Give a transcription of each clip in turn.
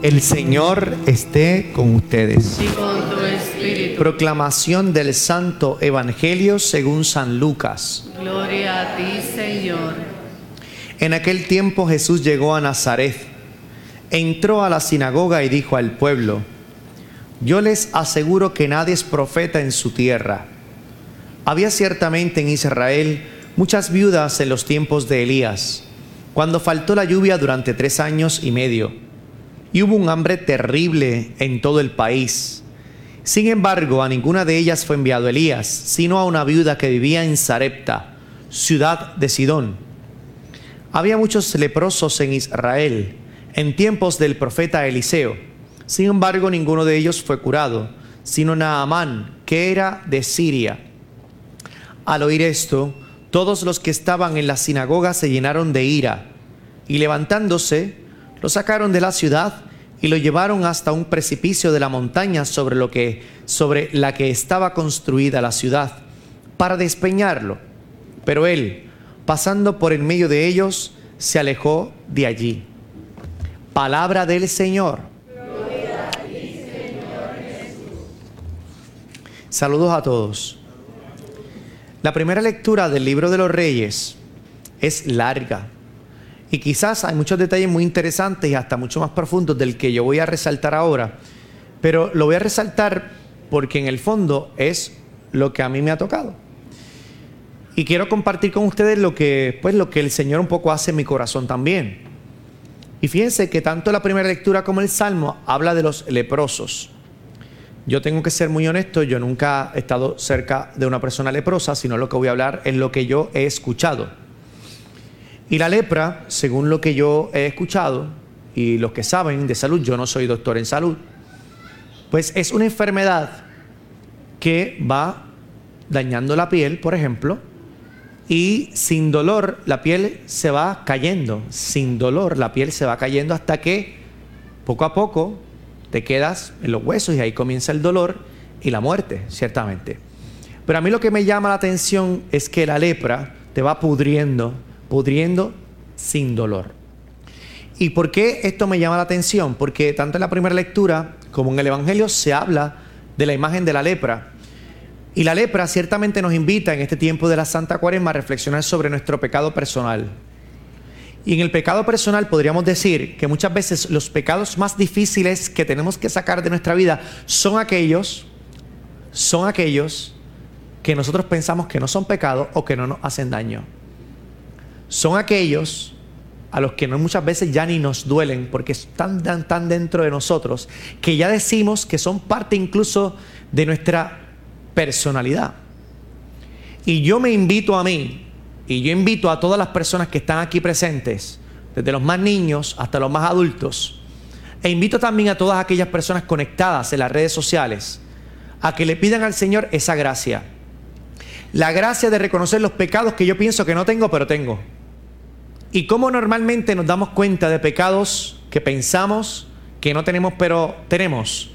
El Señor esté con ustedes. y con tu espíritu. Proclamación del Santo Evangelio según San Lucas. Gloria a ti, Señor. En aquel tiempo Jesús llegó a Nazaret, entró a la sinagoga y dijo al pueblo, yo les aseguro que nadie es profeta en su tierra. Había ciertamente en Israel muchas viudas en los tiempos de Elías, cuando faltó la lluvia durante tres años y medio, y hubo un hambre terrible en todo el país. Sin embargo, a ninguna de ellas fue enviado Elías, sino a una viuda que vivía en Sarepta, ciudad de Sidón. Había muchos leprosos en Israel en tiempos del profeta Eliseo. Sin embargo, ninguno de ellos fue curado, sino Naamán, que era de Siria. Al oír esto, todos los que estaban en la sinagoga se llenaron de ira, y levantándose, lo sacaron de la ciudad y lo llevaron hasta un precipicio de la montaña sobre lo que sobre la que estaba construida la ciudad, para despeñarlo. Pero él, pasando por en medio de ellos, se alejó de allí. Palabra del Señor. Saludos a todos. La primera lectura del libro de los reyes es larga y quizás hay muchos detalles muy interesantes y hasta mucho más profundos del que yo voy a resaltar ahora, pero lo voy a resaltar porque en el fondo es lo que a mí me ha tocado. Y quiero compartir con ustedes lo que, pues, lo que el Señor un poco hace en mi corazón también. Y fíjense que tanto la primera lectura como el Salmo habla de los leprosos. Yo tengo que ser muy honesto, yo nunca he estado cerca de una persona leprosa, sino lo que voy a hablar es lo que yo he escuchado. Y la lepra, según lo que yo he escuchado, y los que saben de salud, yo no soy doctor en salud, pues es una enfermedad que va dañando la piel, por ejemplo, y sin dolor la piel se va cayendo, sin dolor la piel se va cayendo hasta que poco a poco te quedas en los huesos y ahí comienza el dolor y la muerte, ciertamente. Pero a mí lo que me llama la atención es que la lepra te va pudriendo, pudriendo sin dolor. ¿Y por qué esto me llama la atención? Porque tanto en la primera lectura como en el Evangelio se habla de la imagen de la lepra. Y la lepra ciertamente nos invita en este tiempo de la Santa Cuaresma a reflexionar sobre nuestro pecado personal. Y en el pecado personal podríamos decir que muchas veces los pecados más difíciles que tenemos que sacar de nuestra vida son aquellos, son aquellos que nosotros pensamos que no son pecados o que no nos hacen daño. Son aquellos a los que muchas veces ya ni nos duelen porque están tan, tan dentro de nosotros que ya decimos que son parte incluso de nuestra personalidad. Y yo me invito a mí, y yo invito a todas las personas que están aquí presentes, desde los más niños hasta los más adultos, e invito también a todas aquellas personas conectadas en las redes sociales, a que le pidan al Señor esa gracia. La gracia de reconocer los pecados que yo pienso que no tengo, pero tengo. Y cómo normalmente nos damos cuenta de pecados que pensamos que no tenemos, pero tenemos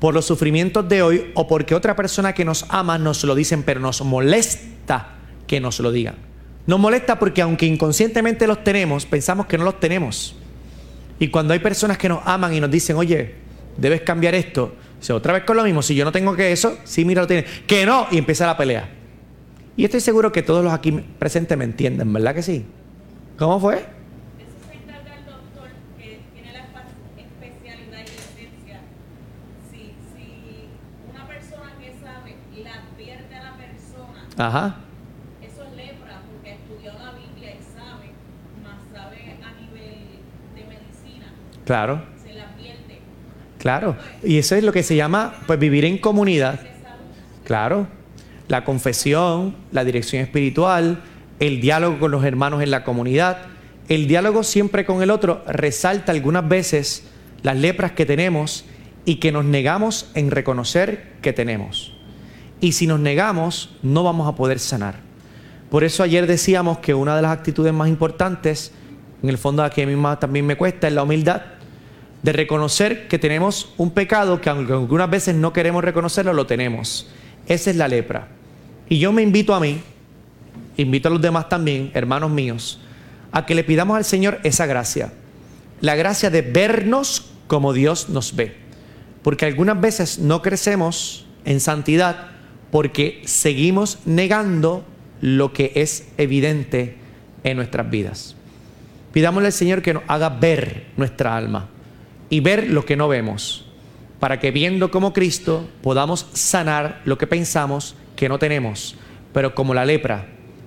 por los sufrimientos de hoy o porque otra persona que nos ama nos lo dicen, pero nos molesta que nos lo digan. Nos molesta porque aunque inconscientemente los tenemos, pensamos que no los tenemos. Y cuando hay personas que nos aman y nos dicen, oye, debes cambiar esto, dice, otra vez con lo mismo, si yo no tengo que eso, sí, mira, lo tiene, que no, y empieza la pelea. Y estoy seguro que todos los aquí presentes me entienden, ¿verdad que sí? ¿Cómo fue? Eso se encarga el doctor que tiene la espa- especialidad y licencia. Si, si una persona que sabe la advierte a la persona, Ajá. eso es lepra porque estudió la Biblia y sabe, más sabe a nivel de medicina, Claro, se la advierte. claro. Y eso es lo que se llama, pues, vivir en comunidad. Claro. La confesión, la dirección espiritual, el diálogo con los hermanos en la comunidad. El diálogo siempre con el otro resalta algunas veces las lepras que tenemos y que nos negamos en reconocer que tenemos. Y si nos negamos, no vamos a poder sanar. Por eso ayer decíamos que una de las actitudes más importantes, en el fondo que a mí también me cuesta, es la humildad de reconocer que tenemos un pecado que aunque algunas veces no queremos reconocerlo, lo tenemos. Esa es la lepra. Y yo me invito a mí, invito a los demás también, hermanos míos, a que le pidamos al Señor esa gracia. La gracia de vernos como Dios nos ve. Porque algunas veces no crecemos en santidad porque seguimos negando lo que es evidente en nuestras vidas. Pidámosle al Señor que nos haga ver nuestra alma y ver lo que no vemos, para que viendo como Cristo podamos sanar lo que pensamos que no tenemos, pero como la lepra,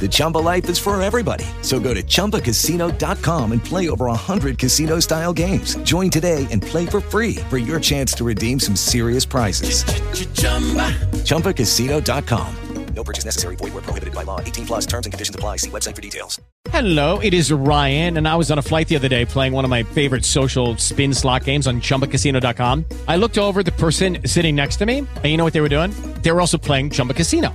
The Chumba life is for everybody. So go to ChumbaCasino.com and play over 100 casino style games. Join today and play for free for your chance to redeem some serious prizes. ChumbaCasino.com. No purchase necessary. Void where prohibited by law. 18 plus terms and conditions apply. See website for details. Hello, it is Ryan, and I was on a flight the other day playing one of my favorite social spin slot games on chumbacasino.com. I looked over at the person sitting next to me, and you know what they were doing? They were also playing Chumba Casino.